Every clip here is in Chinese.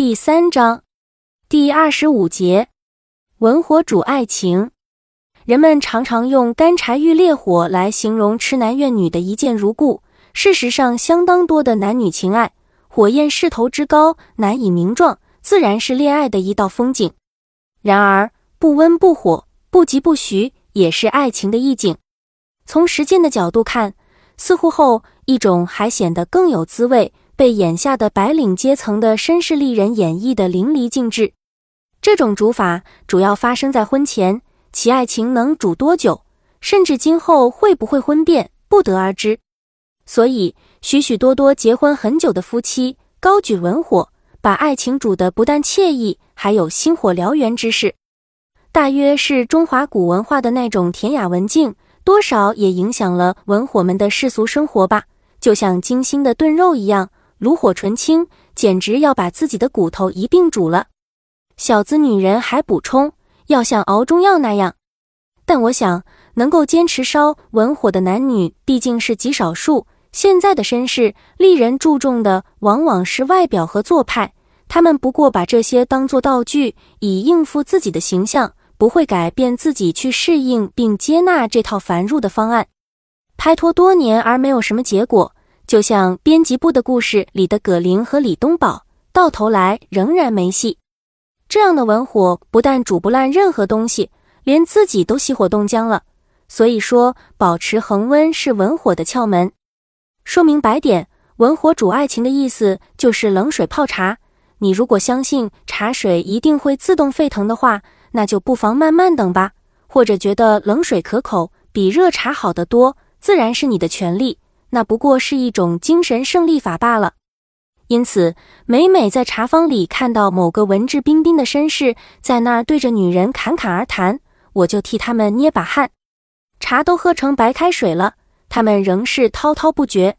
第三章第二十五节，文火煮爱情。人们常常用干柴遇烈火来形容痴男怨女的一见如故。事实上，相当多的男女情爱，火焰势头之高，难以名状，自然是恋爱的一道风景。然而，不温不火，不急不徐，也是爱情的意境。从实践的角度看，似乎后一种还显得更有滋味，被眼下的白领阶层的绅士丽人演绎的淋漓尽致。这种煮法主要发生在婚前。其爱情能煮多久，甚至今后会不会婚变，不得而知。所以，许许多多结婚很久的夫妻高举文火，把爱情煮得不但惬意，还有星火燎原之势。大约是中华古文化的那种恬雅文静，多少也影响了文火们的世俗生活吧。就像精心的炖肉一样，炉火纯青，简直要把自己的骨头一并煮了。小资女人还补充。要像熬中药那样，但我想能够坚持烧文火的男女毕竟是极少数。现在的绅士丽人注重的往往是外表和做派，他们不过把这些当作道具，以应付自己的形象，不会改变自己去适应并接纳这套繁缛的方案。拍拖多年而没有什么结果，就像编辑部的故事里的葛玲和李东宝，到头来仍然没戏。这样的文火不但煮不烂任何东西，连自己都熄火冻僵了。所以说，保持恒温是文火的窍门。说明白点，文火煮爱情的意思就是冷水泡茶。你如果相信茶水一定会自动沸腾的话，那就不妨慢慢等吧。或者觉得冷水可口，比热茶好得多，自然是你的权利。那不过是一种精神胜利法罢了。因此，每每在茶坊里看到某个文质彬彬的绅士在那儿对着女人侃侃而谈，我就替他们捏把汗。茶都喝成白开水了，他们仍是滔滔不绝。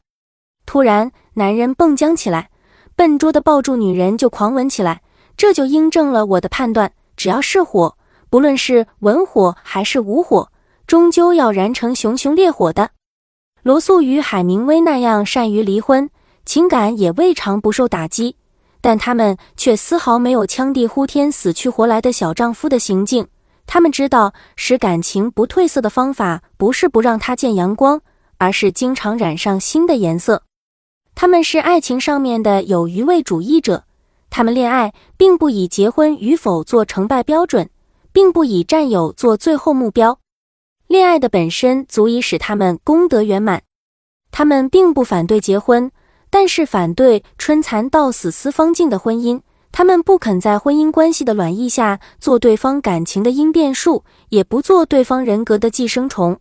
突然，男人蹦僵起来，笨拙地抱住女人就狂吻起来。这就印证了我的判断：只要是火，不论是文火还是武火，终究要燃成熊熊烈火的。罗素与海明威那样善于离婚。情感也未尝不受打击，但他们却丝毫没有枪地呼天、死去活来的小丈夫的行径。他们知道，使感情不褪色的方法，不是不让它见阳光，而是经常染上新的颜色。他们是爱情上面的有余味主义者，他们恋爱并不以结婚与否做成败标准，并不以占有做最后目标。恋爱的本身足以使他们功德圆满。他们并不反对结婚。但是反对春蚕到死丝方尽的婚姻，他们不肯在婚姻关系的卵意下做对方感情的因变数，也不做对方人格的寄生虫。